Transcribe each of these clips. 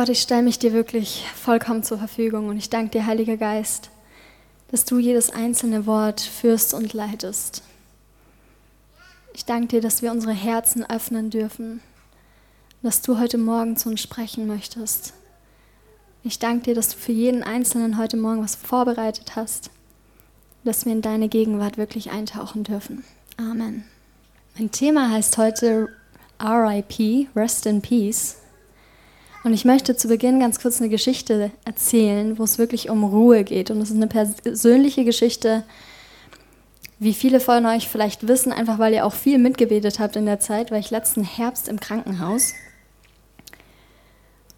Gott, ich stelle mich dir wirklich vollkommen zur Verfügung und ich danke dir, Heiliger Geist, dass du jedes einzelne Wort führst und leitest. Ich danke dir, dass wir unsere Herzen öffnen dürfen, dass du heute Morgen zu uns sprechen möchtest. Ich danke dir, dass du für jeden Einzelnen heute Morgen was vorbereitet hast, dass wir in deine Gegenwart wirklich eintauchen dürfen. Amen. Mein Thema heißt heute RIP, Rest in Peace. Und ich möchte zu Beginn ganz kurz eine Geschichte erzählen, wo es wirklich um Ruhe geht. Und es ist eine persönliche Geschichte, wie viele von euch vielleicht wissen, einfach weil ihr auch viel mitgebetet habt in der Zeit, war ich letzten Herbst im Krankenhaus.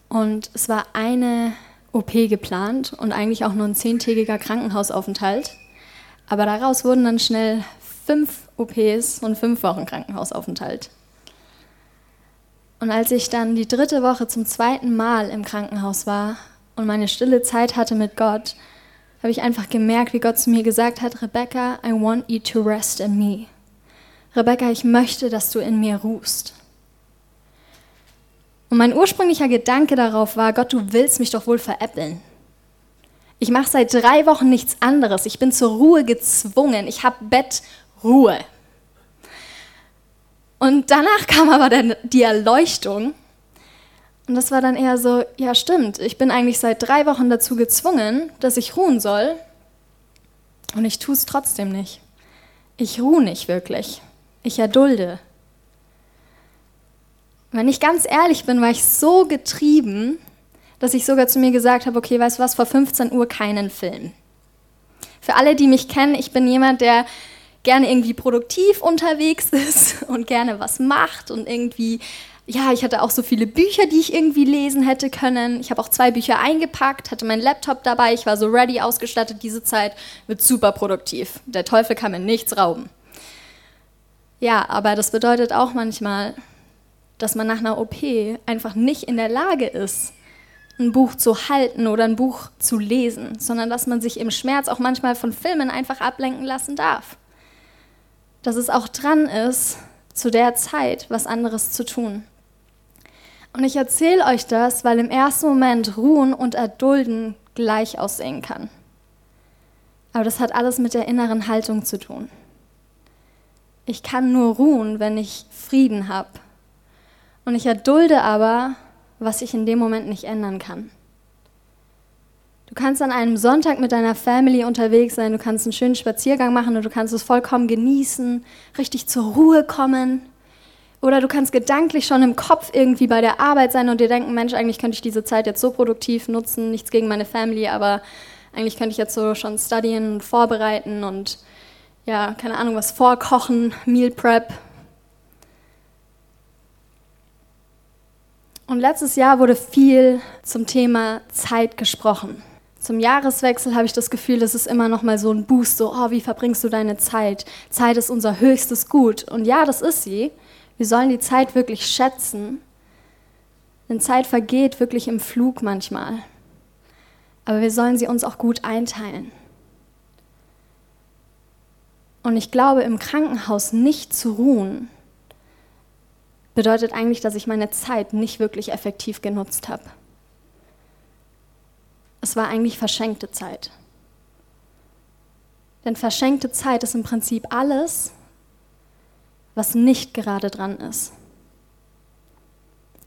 Und es war eine OP geplant und eigentlich auch nur ein zehntägiger Krankenhausaufenthalt. Aber daraus wurden dann schnell fünf OPs und fünf Wochen Krankenhausaufenthalt. Und als ich dann die dritte Woche zum zweiten Mal im Krankenhaus war und meine stille Zeit hatte mit Gott, habe ich einfach gemerkt, wie Gott zu mir gesagt hat, Rebecca, I want you to rest in me. Rebecca, ich möchte, dass du in mir ruhst. Und mein ursprünglicher Gedanke darauf war, Gott, du willst mich doch wohl veräppeln. Ich mache seit drei Wochen nichts anderes. Ich bin zur Ruhe gezwungen. Ich habe Bettruhe. Und danach kam aber dann die Erleuchtung. Und das war dann eher so, ja stimmt, ich bin eigentlich seit drei Wochen dazu gezwungen, dass ich ruhen soll. Und ich tue es trotzdem nicht. Ich ruhe nicht wirklich. Ich erdulde. Wenn ich ganz ehrlich bin, war ich so getrieben, dass ich sogar zu mir gesagt habe, okay, weißt du was, vor 15 Uhr keinen Film. Für alle, die mich kennen, ich bin jemand, der gerne irgendwie produktiv unterwegs ist und gerne was macht und irgendwie ja, ich hatte auch so viele Bücher, die ich irgendwie lesen hätte können. Ich habe auch zwei Bücher eingepackt, hatte meinen Laptop dabei, ich war so ready ausgestattet. Diese Zeit wird super produktiv. Der Teufel kann mir nichts rauben. Ja, aber das bedeutet auch manchmal, dass man nach einer OP einfach nicht in der Lage ist, ein Buch zu halten oder ein Buch zu lesen, sondern dass man sich im Schmerz auch manchmal von Filmen einfach ablenken lassen darf. Dass es auch dran ist, zu der Zeit was anderes zu tun. Und ich erzähle euch das, weil im ersten Moment Ruhen und Erdulden gleich aussehen kann. Aber das hat alles mit der inneren Haltung zu tun. Ich kann nur ruhen, wenn ich Frieden habe. Und ich erdulde aber, was ich in dem Moment nicht ändern kann. Du kannst an einem Sonntag mit deiner Family unterwegs sein, du kannst einen schönen Spaziergang machen und du kannst es vollkommen genießen, richtig zur Ruhe kommen. Oder du kannst gedanklich schon im Kopf irgendwie bei der Arbeit sein und dir denken, Mensch, eigentlich könnte ich diese Zeit jetzt so produktiv nutzen, nichts gegen meine Family, aber eigentlich könnte ich jetzt so schon studieren und vorbereiten und ja, keine Ahnung, was vorkochen, Meal Prep. Und letztes Jahr wurde viel zum Thema Zeit gesprochen. Zum Jahreswechsel habe ich das Gefühl, es ist immer noch mal so ein Boost, so, oh, wie verbringst du deine Zeit? Zeit ist unser höchstes Gut. Und ja, das ist sie. Wir sollen die Zeit wirklich schätzen, denn Zeit vergeht wirklich im Flug manchmal. Aber wir sollen sie uns auch gut einteilen. Und ich glaube, im Krankenhaus nicht zu ruhen, bedeutet eigentlich, dass ich meine Zeit nicht wirklich effektiv genutzt habe. Es war eigentlich verschenkte Zeit. Denn verschenkte Zeit ist im Prinzip alles, was nicht gerade dran ist.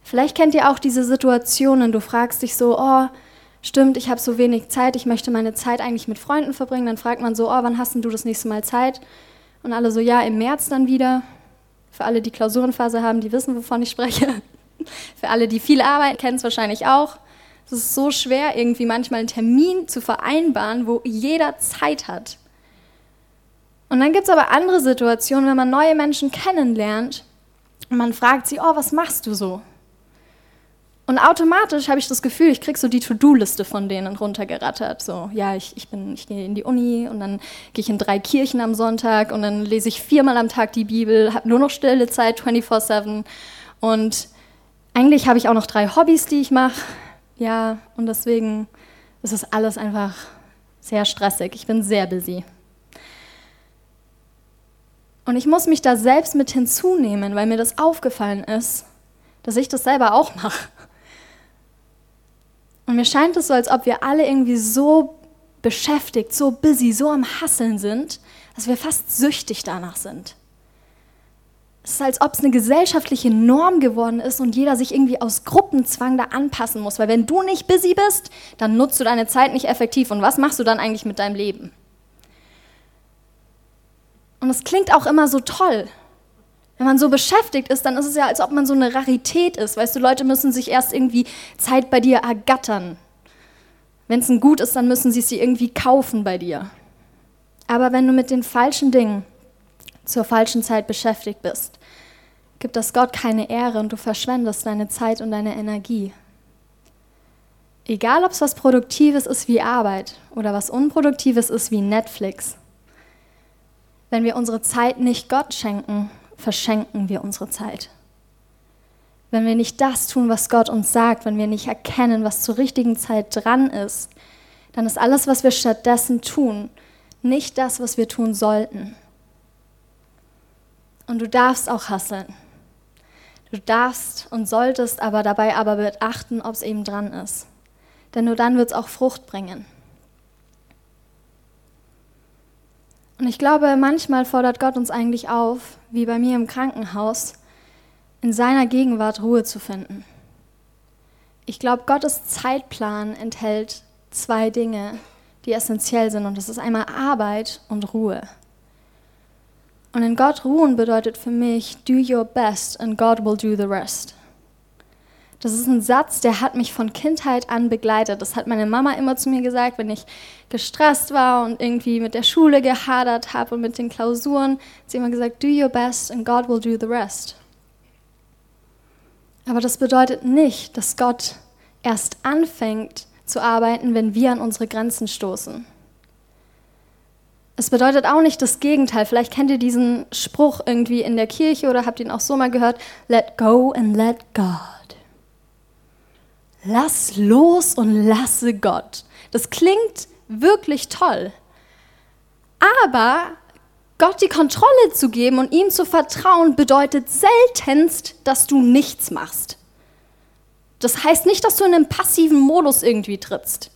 Vielleicht kennt ihr auch diese Situationen, du fragst dich so, oh, stimmt, ich habe so wenig Zeit, ich möchte meine Zeit eigentlich mit Freunden verbringen. Dann fragt man so, oh, wann hast du das nächste Mal Zeit? Und alle so, ja, im März dann wieder. Für alle, die Klausurenphase haben, die wissen, wovon ich spreche. Für alle, die viel arbeiten, kennen es wahrscheinlich auch. Es ist so schwer, irgendwie manchmal einen Termin zu vereinbaren, wo jeder Zeit hat. Und dann gibt es aber andere Situationen, wenn man neue Menschen kennenlernt und man fragt sie, oh, was machst du so? Und automatisch habe ich das Gefühl, ich kriege so die To-Do-Liste von denen runtergerattert. So, ja, ich, ich, ich gehe in die Uni und dann gehe ich in drei Kirchen am Sonntag und dann lese ich viermal am Tag die Bibel, habe nur noch stille Zeit 24-7. Und eigentlich habe ich auch noch drei Hobbys, die ich mache. Ja, und deswegen ist es alles einfach sehr stressig. Ich bin sehr busy. Und ich muss mich da selbst mit hinzunehmen, weil mir das aufgefallen ist, dass ich das selber auch mache. Und mir scheint es so, als ob wir alle irgendwie so beschäftigt, so busy, so am Hasseln sind, dass wir fast süchtig danach sind. Es ist, als ob es eine gesellschaftliche Norm geworden ist und jeder sich irgendwie aus Gruppenzwang da anpassen muss. Weil wenn du nicht busy bist, dann nutzt du deine Zeit nicht effektiv. Und was machst du dann eigentlich mit deinem Leben? Und es klingt auch immer so toll. Wenn man so beschäftigt ist, dann ist es ja, als ob man so eine Rarität ist. Weißt du, Leute müssen sich erst irgendwie Zeit bei dir ergattern. Wenn es ein Gut ist, dann müssen sie es dir irgendwie kaufen bei dir. Aber wenn du mit den falschen Dingen zur falschen Zeit beschäftigt bist, gibt das Gott keine Ehre und du verschwendest deine Zeit und deine Energie. Egal, ob es was Produktives ist wie Arbeit oder was Unproduktives ist wie Netflix. Wenn wir unsere Zeit nicht Gott schenken, verschenken wir unsere Zeit. Wenn wir nicht das tun, was Gott uns sagt, wenn wir nicht erkennen, was zur richtigen Zeit dran ist, dann ist alles, was wir stattdessen tun, nicht das, was wir tun sollten. Und du darfst auch hasseln. Du darfst und solltest aber dabei aber beachten, ob es eben dran ist. Denn nur dann wird es auch Frucht bringen. Und ich glaube, manchmal fordert Gott uns eigentlich auf, wie bei mir im Krankenhaus, in seiner Gegenwart Ruhe zu finden. Ich glaube, Gottes Zeitplan enthält zwei Dinge, die essentiell sind. Und das ist einmal Arbeit und Ruhe. Und in Gott ruhen bedeutet für mich, do your best and God will do the rest. Das ist ein Satz, der hat mich von Kindheit an begleitet. Das hat meine Mama immer zu mir gesagt, wenn ich gestresst war und irgendwie mit der Schule gehadert habe und mit den Klausuren. Sie hat immer gesagt, do your best and God will do the rest. Aber das bedeutet nicht, dass Gott erst anfängt zu arbeiten, wenn wir an unsere Grenzen stoßen. Es bedeutet auch nicht das Gegenteil. Vielleicht kennt ihr diesen Spruch irgendwie in der Kirche oder habt ihn auch so mal gehört. Let go and let God. Lass los und lasse Gott. Das klingt wirklich toll. Aber Gott die Kontrolle zu geben und ihm zu vertrauen, bedeutet seltenst, dass du nichts machst. Das heißt nicht, dass du in einen passiven Modus irgendwie trittst.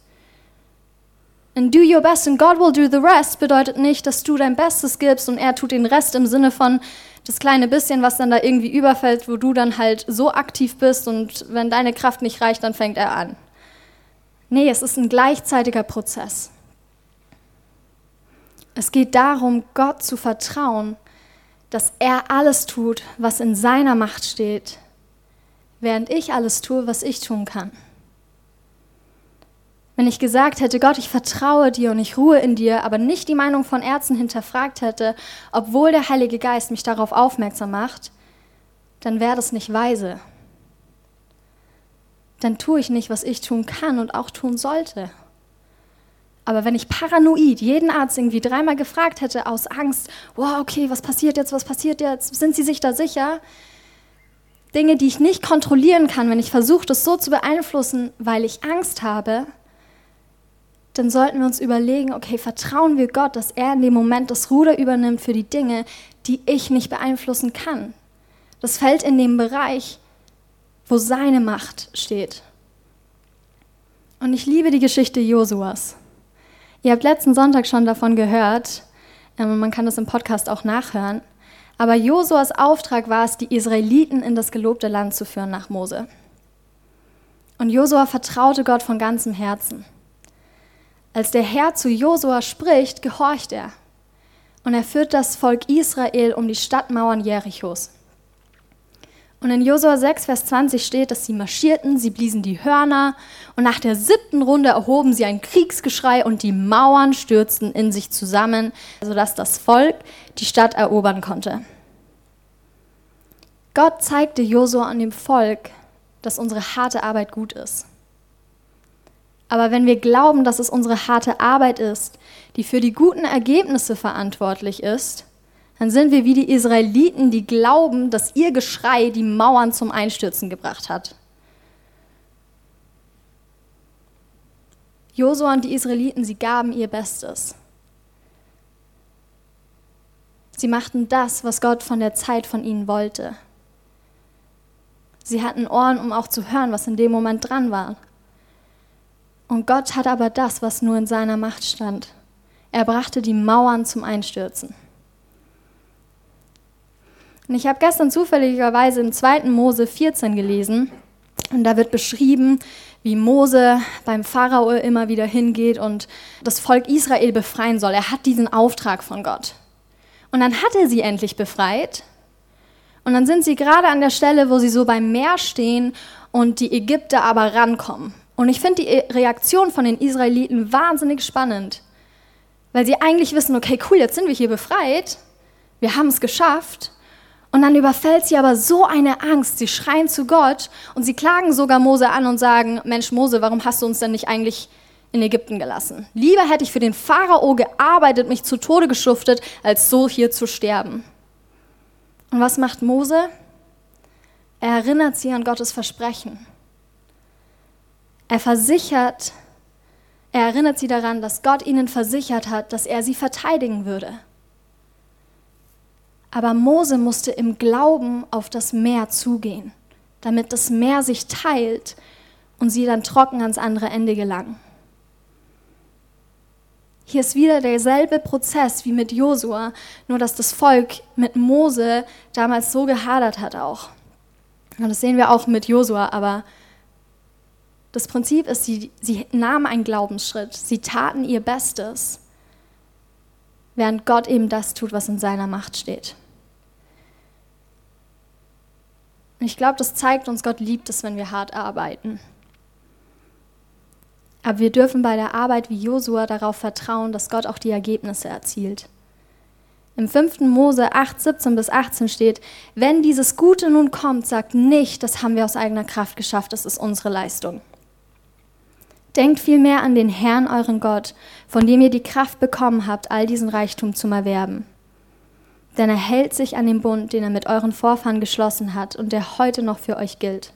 And do your best and God will do the rest bedeutet nicht, dass du dein Bestes gibst und er tut den Rest im Sinne von das kleine bisschen, was dann da irgendwie überfällt, wo du dann halt so aktiv bist und wenn deine Kraft nicht reicht, dann fängt er an. Nee, es ist ein gleichzeitiger Prozess. Es geht darum, Gott zu vertrauen, dass er alles tut, was in seiner Macht steht, während ich alles tue, was ich tun kann. Wenn ich gesagt hätte, Gott, ich vertraue dir und ich ruhe in dir, aber nicht die Meinung von Ärzten hinterfragt hätte, obwohl der Heilige Geist mich darauf aufmerksam macht, dann wäre das nicht weise. Dann tue ich nicht, was ich tun kann und auch tun sollte. Aber wenn ich paranoid jeden Arzt irgendwie dreimal gefragt hätte aus Angst, wow, okay, was passiert jetzt, was passiert jetzt, sind Sie sich da sicher? Dinge, die ich nicht kontrollieren kann, wenn ich versuche, das so zu beeinflussen, weil ich Angst habe, dann sollten wir uns überlegen, okay, vertrauen wir Gott, dass er in dem Moment das Ruder übernimmt für die Dinge, die ich nicht beeinflussen kann. Das fällt in den Bereich, wo seine Macht steht. Und ich liebe die Geschichte Josuas. Ihr habt letzten Sonntag schon davon gehört, ähm, man kann das im Podcast auch nachhören. Aber Josuas Auftrag war es, die Israeliten in das gelobte Land zu führen nach Mose. Und Josua vertraute Gott von ganzem Herzen. Als der Herr zu Josua spricht, gehorcht er. Und er führt das Volk Israel um die Stadtmauern Jerichos. Und in Josua 6, Vers 20 steht, dass sie marschierten, sie bliesen die Hörner und nach der siebten Runde erhoben sie ein Kriegsgeschrei und die Mauern stürzten in sich zusammen, sodass das Volk die Stadt erobern konnte. Gott zeigte Josua an dem Volk, dass unsere harte Arbeit gut ist. Aber wenn wir glauben, dass es unsere harte Arbeit ist, die für die guten Ergebnisse verantwortlich ist, dann sind wir wie die Israeliten, die glauben, dass ihr Geschrei die Mauern zum Einstürzen gebracht hat. Josua und die Israeliten, sie gaben ihr Bestes. Sie machten das, was Gott von der Zeit von ihnen wollte. Sie hatten Ohren, um auch zu hören, was in dem Moment dran war. Und Gott hat aber das, was nur in seiner Macht stand. Er brachte die Mauern zum Einstürzen. Und ich habe gestern zufälligerweise im 2. Mose 14 gelesen und da wird beschrieben, wie Mose beim Pharao immer wieder hingeht und das Volk Israel befreien soll. Er hat diesen Auftrag von Gott. Und dann hat er sie endlich befreit. Und dann sind sie gerade an der Stelle, wo sie so beim Meer stehen und die Ägypter aber rankommen. Und ich finde die Reaktion von den Israeliten wahnsinnig spannend, weil sie eigentlich wissen, okay, cool, jetzt sind wir hier befreit, wir haben es geschafft. Und dann überfällt sie aber so eine Angst. Sie schreien zu Gott und sie klagen sogar Mose an und sagen, Mensch Mose, warum hast du uns denn nicht eigentlich in Ägypten gelassen? Lieber hätte ich für den Pharao gearbeitet, mich zu Tode geschuftet, als so hier zu sterben. Und was macht Mose? Er erinnert sie an Gottes Versprechen. Er versichert, er erinnert sie daran, dass Gott ihnen versichert hat, dass er sie verteidigen würde. Aber Mose musste im Glauben auf das Meer zugehen, damit das Meer sich teilt und sie dann trocken ans andere Ende gelangen. Hier ist wieder derselbe Prozess wie mit Josua, nur dass das Volk mit Mose damals so gehadert hat auch. Und das sehen wir auch mit Josua, aber das Prinzip ist, sie, sie nahmen einen Glaubensschritt, sie taten ihr Bestes, während Gott eben das tut, was in seiner Macht steht. Und ich glaube, das zeigt uns, Gott liebt es, wenn wir hart arbeiten. Aber wir dürfen bei der Arbeit wie Josua darauf vertrauen, dass Gott auch die Ergebnisse erzielt. Im 5. Mose 8, 17 bis 18 steht, wenn dieses Gute nun kommt, sagt nicht, das haben wir aus eigener Kraft geschafft, das ist unsere Leistung. Denkt vielmehr an den Herrn, euren Gott, von dem ihr die Kraft bekommen habt, all diesen Reichtum zu erwerben denn er hält sich an den Bund, den er mit euren Vorfahren geschlossen hat und der heute noch für euch gilt.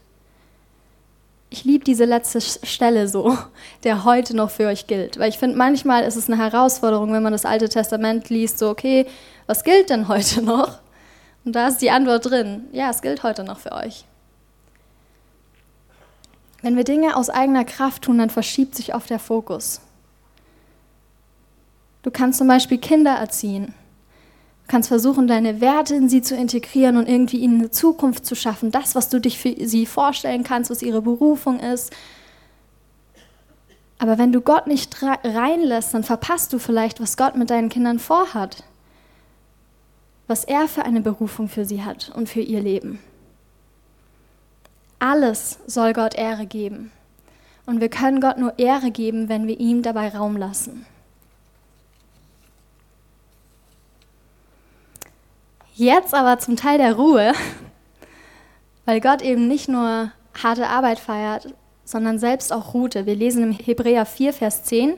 Ich liebe diese letzte Stelle so, der heute noch für euch gilt, weil ich finde, manchmal ist es eine Herausforderung, wenn man das Alte Testament liest, so, okay, was gilt denn heute noch? Und da ist die Antwort drin, ja, es gilt heute noch für euch. Wenn wir Dinge aus eigener Kraft tun, dann verschiebt sich oft der Fokus. Du kannst zum Beispiel Kinder erziehen. Du kannst versuchen, deine Werte in sie zu integrieren und irgendwie ihnen eine Zukunft zu schaffen. Das, was du dich für sie vorstellen kannst, was ihre Berufung ist. Aber wenn du Gott nicht reinlässt, dann verpasst du vielleicht, was Gott mit deinen Kindern vorhat. Was er für eine Berufung für sie hat und für ihr Leben. Alles soll Gott Ehre geben. Und wir können Gott nur Ehre geben, wenn wir ihm dabei Raum lassen. Jetzt aber zum Teil der Ruhe, weil Gott eben nicht nur harte Arbeit feiert, sondern selbst auch ruhte. Wir lesen im Hebräer 4, Vers 10,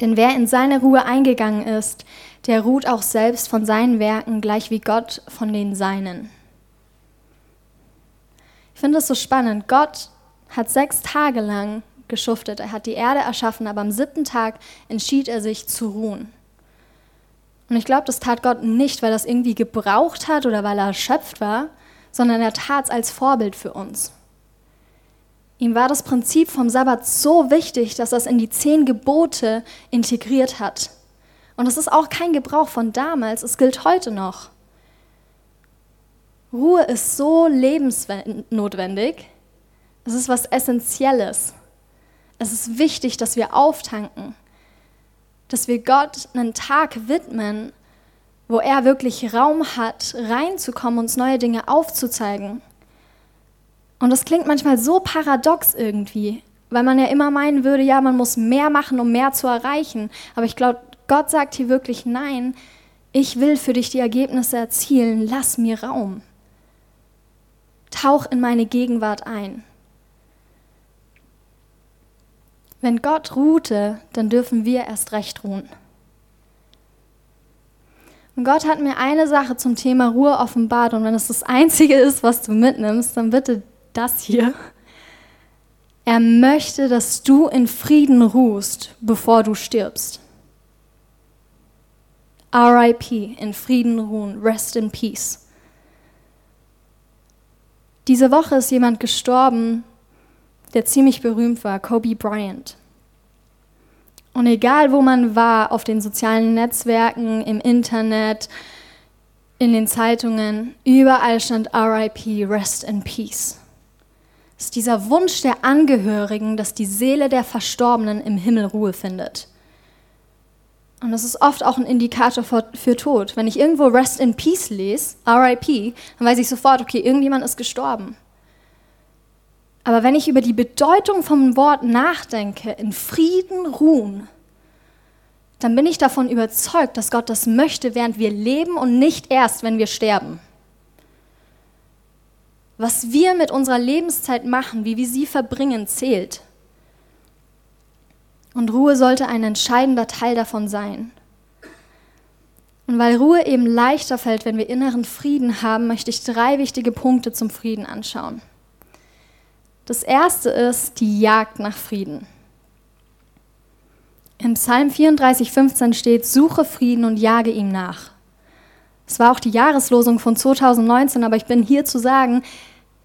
denn wer in seine Ruhe eingegangen ist, der ruht auch selbst von seinen Werken, gleich wie Gott von den Seinen. Ich finde es so spannend. Gott hat sechs Tage lang geschuftet. Er hat die Erde erschaffen, aber am siebten Tag entschied er sich zu ruhen. Und ich glaube, das tat Gott nicht, weil er es irgendwie gebraucht hat oder weil er erschöpft war, sondern er tat es als Vorbild für uns. Ihm war das Prinzip vom Sabbat so wichtig, dass er es in die zehn Gebote integriert hat. Und es ist auch kein Gebrauch von damals, es gilt heute noch. Ruhe ist so lebensnotwendig. Es ist was Essentielles. Es ist wichtig, dass wir auftanken dass wir Gott einen Tag widmen, wo er wirklich Raum hat, reinzukommen, uns neue Dinge aufzuzeigen. Und das klingt manchmal so paradox irgendwie, weil man ja immer meinen würde, ja, man muss mehr machen, um mehr zu erreichen. Aber ich glaube, Gott sagt hier wirklich, nein, ich will für dich die Ergebnisse erzielen, lass mir Raum. Tauch in meine Gegenwart ein. Wenn Gott ruhte, dann dürfen wir erst recht ruhen. Und Gott hat mir eine Sache zum Thema Ruhe offenbart und wenn es das Einzige ist, was du mitnimmst, dann bitte das hier. Er möchte, dass du in Frieden ruhst, bevor du stirbst. RIP, in Frieden ruhen, rest in peace. Diese Woche ist jemand gestorben, der ziemlich berühmt war, Kobe Bryant. Und egal, wo man war, auf den sozialen Netzwerken, im Internet, in den Zeitungen, überall stand RIP, Rest in Peace. Es ist dieser Wunsch der Angehörigen, dass die Seele der Verstorbenen im Himmel Ruhe findet. Und das ist oft auch ein Indikator für, für, Tod. Wenn ich irgendwo Rest in Peace lese, RIP, dann weiß ich sofort, okay, irgendjemand ist gestorben. Aber wenn ich über die Bedeutung vom Wort nachdenke, in Frieden ruhen, dann bin ich davon überzeugt, dass Gott das möchte, während wir leben und nicht erst, wenn wir sterben. Was wir mit unserer Lebenszeit machen, wie wir sie verbringen, zählt. Und Ruhe sollte ein entscheidender Teil davon sein. Und weil Ruhe eben leichter fällt, wenn wir inneren Frieden haben, möchte ich drei wichtige Punkte zum Frieden anschauen. Das erste ist die Jagd nach Frieden. Im Psalm 34, 15 steht, suche Frieden und jage ihm nach. Es war auch die Jahreslosung von 2019, aber ich bin hier zu sagen,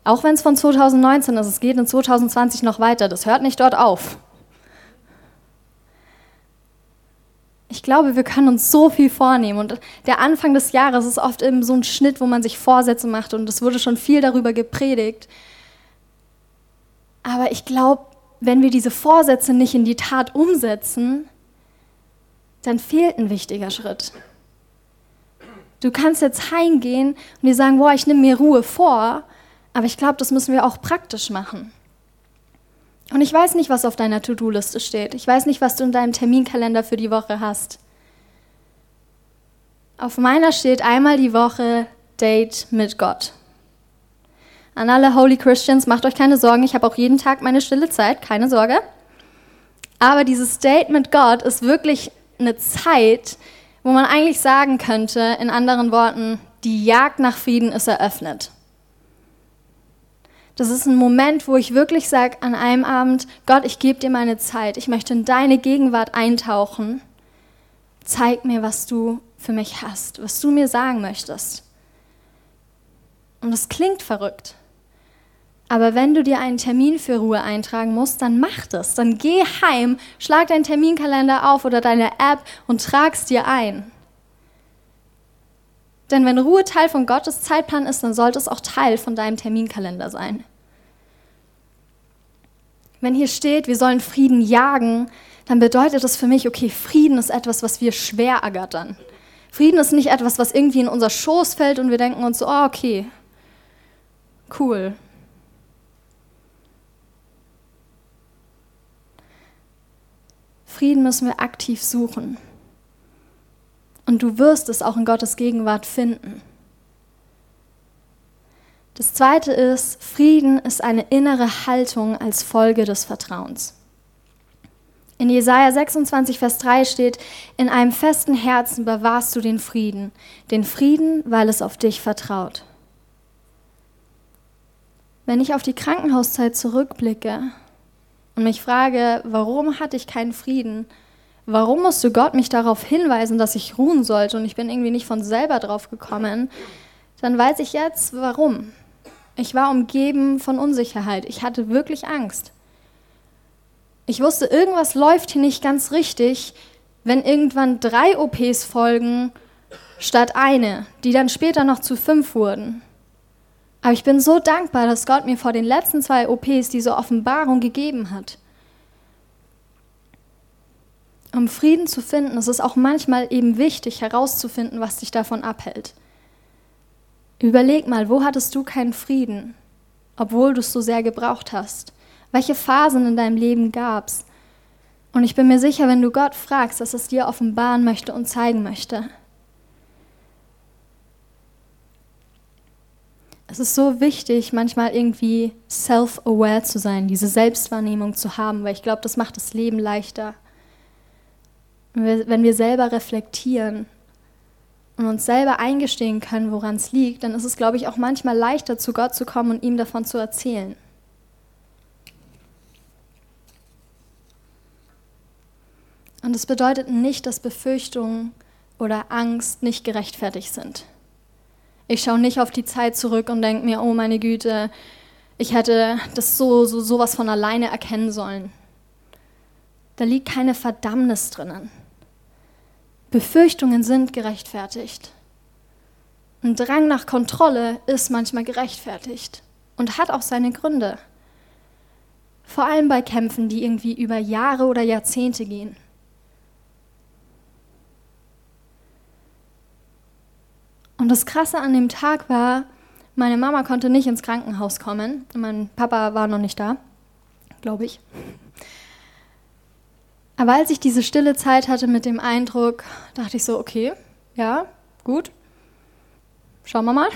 auch wenn es von 2019 ist, es geht in 2020 noch weiter, das hört nicht dort auf. Ich glaube, wir können uns so viel vornehmen. Und der Anfang des Jahres ist oft eben so ein Schnitt, wo man sich Vorsätze macht. Und es wurde schon viel darüber gepredigt. Aber ich glaube, wenn wir diese Vorsätze nicht in die Tat umsetzen, dann fehlt ein wichtiger Schritt. Du kannst jetzt heimgehen und dir sagen, boah, ich nehme mir Ruhe vor, aber ich glaube, das müssen wir auch praktisch machen. Und ich weiß nicht, was auf deiner To-Do-Liste steht. Ich weiß nicht, was du in deinem Terminkalender für die Woche hast. Auf meiner steht einmal die Woche Date mit Gott. An alle Holy Christians, macht euch keine Sorgen, ich habe auch jeden Tag meine stille Zeit, keine Sorge. Aber dieses Date mit Gott ist wirklich eine Zeit, wo man eigentlich sagen könnte, in anderen Worten, die Jagd nach Frieden ist eröffnet. Das ist ein Moment, wo ich wirklich sage an einem Abend, Gott, ich gebe dir meine Zeit, ich möchte in deine Gegenwart eintauchen. Zeig mir, was du für mich hast, was du mir sagen möchtest. Und das klingt verrückt. Aber wenn du dir einen Termin für Ruhe eintragen musst, dann mach das. Dann geh heim, schlag deinen Terminkalender auf oder deine App und trag's dir ein. Denn wenn Ruhe Teil von Gottes Zeitplan ist, dann sollte es auch Teil von deinem Terminkalender sein. Wenn hier steht, wir sollen Frieden jagen, dann bedeutet das für mich, okay, Frieden ist etwas, was wir schwer ergattern. Frieden ist nicht etwas, was irgendwie in unser Schoß fällt und wir denken uns so, oh, okay, cool. Frieden müssen wir aktiv suchen. Und du wirst es auch in Gottes Gegenwart finden. Das zweite ist, Frieden ist eine innere Haltung als Folge des Vertrauens. In Jesaja 26, Vers 3 steht: In einem festen Herzen bewahrst du den Frieden, den Frieden, weil es auf dich vertraut. Wenn ich auf die Krankenhauszeit zurückblicke und mich frage, warum hatte ich keinen Frieden, warum musste Gott mich darauf hinweisen, dass ich ruhen sollte und ich bin irgendwie nicht von selber drauf gekommen, dann weiß ich jetzt, warum. Ich war umgeben von Unsicherheit. Ich hatte wirklich Angst. Ich wusste, irgendwas läuft hier nicht ganz richtig, wenn irgendwann drei OPs folgen statt eine, die dann später noch zu fünf wurden. Aber ich bin so dankbar, dass Gott mir vor den letzten zwei OPs diese Offenbarung gegeben hat um Frieden zu finden, ist es auch manchmal eben wichtig herauszufinden, was dich davon abhält. Überleg mal, wo hattest du keinen Frieden, obwohl du es so sehr gebraucht hast? Welche Phasen in deinem Leben gab es? Und ich bin mir sicher, wenn du Gott fragst, dass es dir offenbaren möchte und zeigen möchte. Es ist so wichtig, manchmal irgendwie self-aware zu sein, diese Selbstwahrnehmung zu haben, weil ich glaube, das macht das Leben leichter. Wenn wir selber reflektieren und uns selber eingestehen können, woran es liegt, dann ist es, glaube ich, auch manchmal leichter, zu Gott zu kommen und ihm davon zu erzählen. Und es bedeutet nicht, dass Befürchtungen oder Angst nicht gerechtfertigt sind. Ich schaue nicht auf die Zeit zurück und denke mir, oh meine Güte, Ich hätte das so, so sowas von alleine erkennen sollen. Da liegt keine Verdammnis drinnen. Befürchtungen sind gerechtfertigt. Ein Drang nach Kontrolle ist manchmal gerechtfertigt und hat auch seine Gründe. Vor allem bei Kämpfen, die irgendwie über Jahre oder Jahrzehnte gehen. Und das Krasse an dem Tag war, meine Mama konnte nicht ins Krankenhaus kommen. Mein Papa war noch nicht da, glaube ich. Aber als ich diese stille Zeit hatte mit dem Eindruck, dachte ich so, okay, ja, gut, schauen wir mal.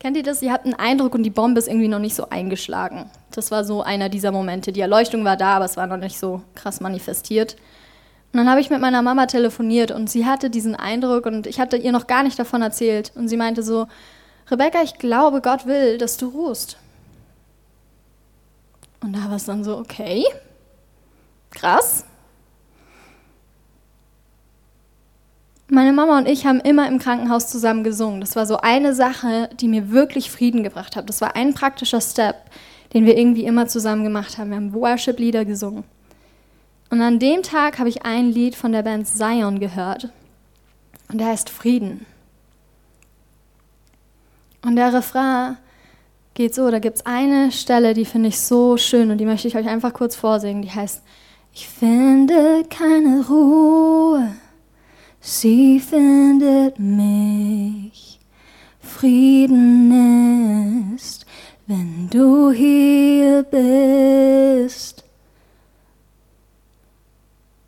Kennt ihr das? Ihr habt einen Eindruck und die Bombe ist irgendwie noch nicht so eingeschlagen. Das war so einer dieser Momente. Die Erleuchtung war da, aber es war noch nicht so krass manifestiert. Und dann habe ich mit meiner Mama telefoniert und sie hatte diesen Eindruck und ich hatte ihr noch gar nicht davon erzählt. Und sie meinte so, Rebecca, ich glaube, Gott will, dass du ruhst. Und da war es dann so, okay, krass. Meine Mama und ich haben immer im Krankenhaus zusammen gesungen. Das war so eine Sache, die mir wirklich Frieden gebracht hat. Das war ein praktischer Step, den wir irgendwie immer zusammen gemacht haben. Wir haben Worship-Lieder gesungen. Und an dem Tag habe ich ein Lied von der Band Zion gehört. Und der heißt Frieden. Und der Refrain geht so, da gibt es eine Stelle, die finde ich so schön und die möchte ich euch einfach kurz vorsingen. Die heißt, ich finde keine Ruhe, sie findet mich. Frieden ist, wenn du hier bist.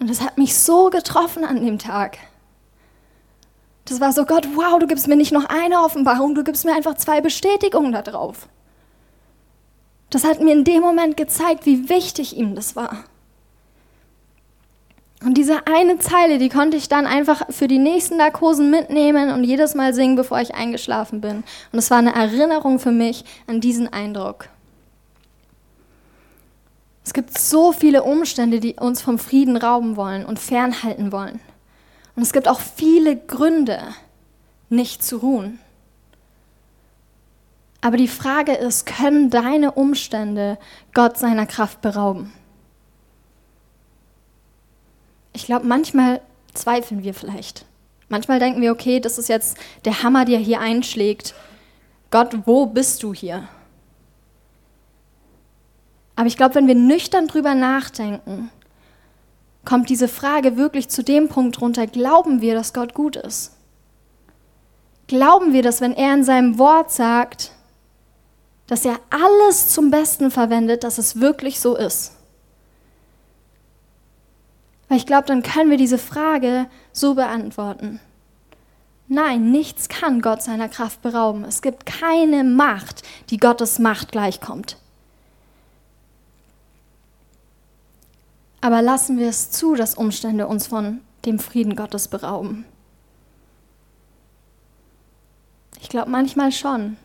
Und das hat mich so getroffen an dem Tag. Das war so, Gott, wow, du gibst mir nicht noch eine Offenbarung, du gibst mir einfach zwei Bestätigungen darauf. Das hat mir in dem Moment gezeigt, wie wichtig ihm das war. Und diese eine Zeile, die konnte ich dann einfach für die nächsten Narkosen mitnehmen und jedes Mal singen, bevor ich eingeschlafen bin. Und es war eine Erinnerung für mich an diesen Eindruck. Es gibt so viele Umstände, die uns vom Frieden rauben wollen und fernhalten wollen. Und es gibt auch viele Gründe, nicht zu ruhen. Aber die Frage ist, können deine Umstände Gott seiner Kraft berauben? Ich glaube, manchmal zweifeln wir vielleicht. Manchmal denken wir, okay, das ist jetzt der Hammer, der hier einschlägt. Gott, wo bist du hier? Aber ich glaube, wenn wir nüchtern drüber nachdenken, kommt diese Frage wirklich zu dem Punkt runter, glauben wir, dass Gott gut ist? Glauben wir, dass wenn er in seinem Wort sagt, dass er alles zum Besten verwendet, dass es wirklich so ist? Weil ich glaube, dann können wir diese Frage so beantworten. Nein, nichts kann Gott seiner Kraft berauben. Es gibt keine Macht, die Gottes Macht gleichkommt. Aber lassen wir es zu, dass Umstände uns von dem Frieden Gottes berauben? Ich glaube manchmal schon.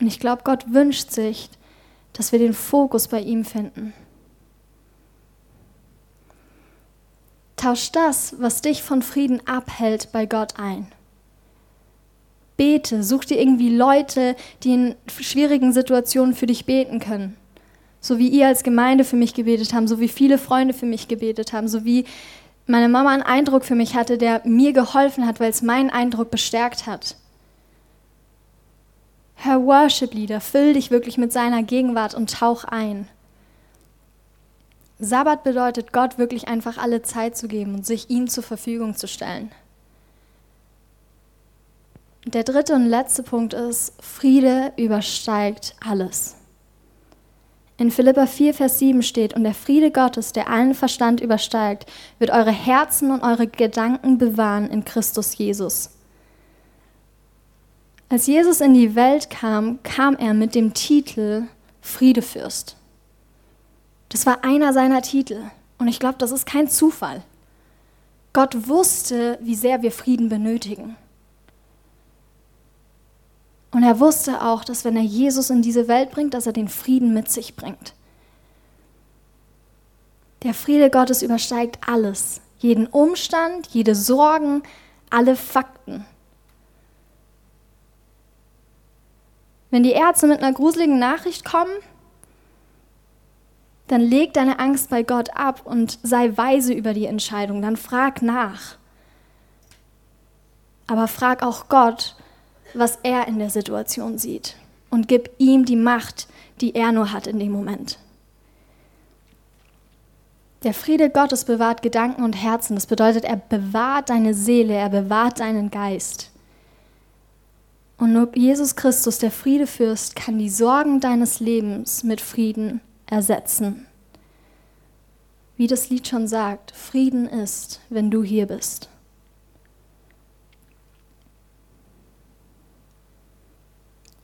Und ich glaube, Gott wünscht sich, dass wir den Fokus bei ihm finden. Tausch das, was dich von Frieden abhält, bei Gott ein. Bete, such dir irgendwie Leute, die in schwierigen Situationen für dich beten können so wie ihr als Gemeinde für mich gebetet habt, so wie viele Freunde für mich gebetet haben, so wie meine Mama einen Eindruck für mich hatte, der mir geholfen hat, weil es meinen Eindruck bestärkt hat. Hör Worship-Lieder, füll dich wirklich mit seiner Gegenwart und tauch ein. Sabbat bedeutet, Gott wirklich einfach alle Zeit zu geben und sich ihm zur Verfügung zu stellen. Der dritte und letzte Punkt ist, Friede übersteigt alles. In Philippa 4, Vers 7 steht, und der Friede Gottes, der allen Verstand übersteigt, wird eure Herzen und eure Gedanken bewahren in Christus Jesus. Als Jesus in die Welt kam, kam er mit dem Titel Friedefürst. Das war einer seiner Titel. Und ich glaube, das ist kein Zufall. Gott wusste, wie sehr wir Frieden benötigen. Und er wusste auch, dass wenn er Jesus in diese Welt bringt, dass er den Frieden mit sich bringt. Der Friede Gottes übersteigt alles, jeden Umstand, jede Sorgen, alle Fakten. Wenn die Ärzte mit einer gruseligen Nachricht kommen, dann leg deine Angst bei Gott ab und sei weise über die Entscheidung. Dann frag nach. Aber frag auch Gott, was er in der Situation sieht. Und gib ihm die Macht, die er nur hat in dem Moment. Der Friede Gottes bewahrt Gedanken und Herzen. Das bedeutet, er bewahrt deine Seele, er bewahrt deinen Geist. Und nur Jesus Christus, der Friedefürst, kann die Sorgen deines Lebens mit Frieden ersetzen. Wie das Lied schon sagt, Frieden ist, wenn du hier bist.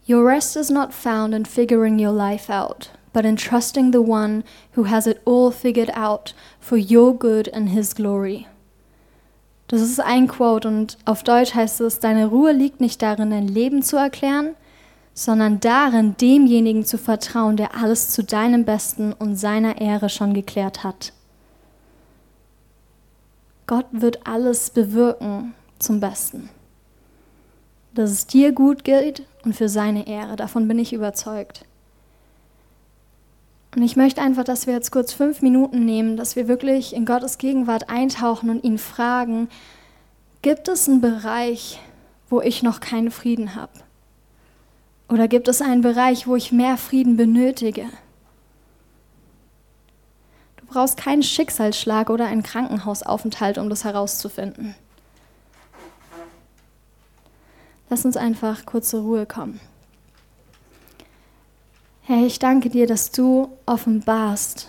Your rest is not found in figuring your life out, but in trusting the one who has it all figured out for your good and his glory. Das ist ein Quote und auf Deutsch heißt es, deine Ruhe liegt nicht darin, dein Leben zu erklären, sondern darin, demjenigen zu vertrauen, der alles zu deinem Besten und seiner Ehre schon geklärt hat. Gott wird alles bewirken zum Besten. Dass es dir gut geht und für seine Ehre, davon bin ich überzeugt. Und ich möchte einfach, dass wir jetzt kurz fünf Minuten nehmen, dass wir wirklich in Gottes Gegenwart eintauchen und ihn fragen, gibt es einen Bereich, wo ich noch keinen Frieden habe? Oder gibt es einen Bereich, wo ich mehr Frieden benötige? Du brauchst keinen Schicksalsschlag oder einen Krankenhausaufenthalt, um das herauszufinden. Lass uns einfach kurz zur Ruhe kommen. Herr, ich danke dir, dass du offenbarst,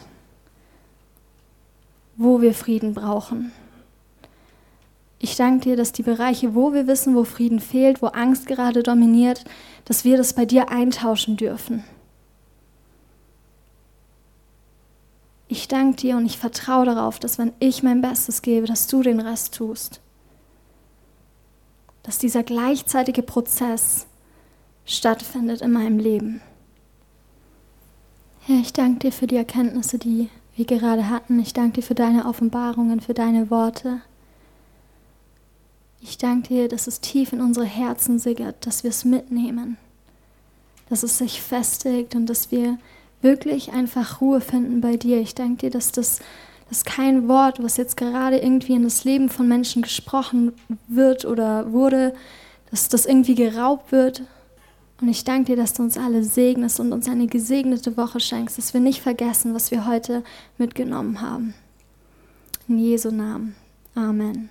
wo wir Frieden brauchen. Ich danke dir, dass die Bereiche, wo wir wissen, wo Frieden fehlt, wo Angst gerade dominiert, dass wir das bei dir eintauschen dürfen. Ich danke dir und ich vertraue darauf, dass wenn ich mein Bestes gebe, dass du den Rest tust. Dass dieser gleichzeitige Prozess stattfindet in meinem Leben. Herr, ich danke dir für die Erkenntnisse, die wir gerade hatten. Ich danke dir für deine Offenbarungen, für deine Worte. Ich danke dir, dass es tief in unsere Herzen sickert, dass wir es mitnehmen, dass es sich festigt und dass wir wirklich einfach Ruhe finden bei dir. Ich danke dir, dass das dass kein Wort, was jetzt gerade irgendwie in das Leben von Menschen gesprochen wird oder wurde, dass das irgendwie geraubt wird. Und ich danke dir, dass du uns alle segnest und uns eine gesegnete Woche schenkst, dass wir nicht vergessen, was wir heute mitgenommen haben. In Jesu Namen. Amen.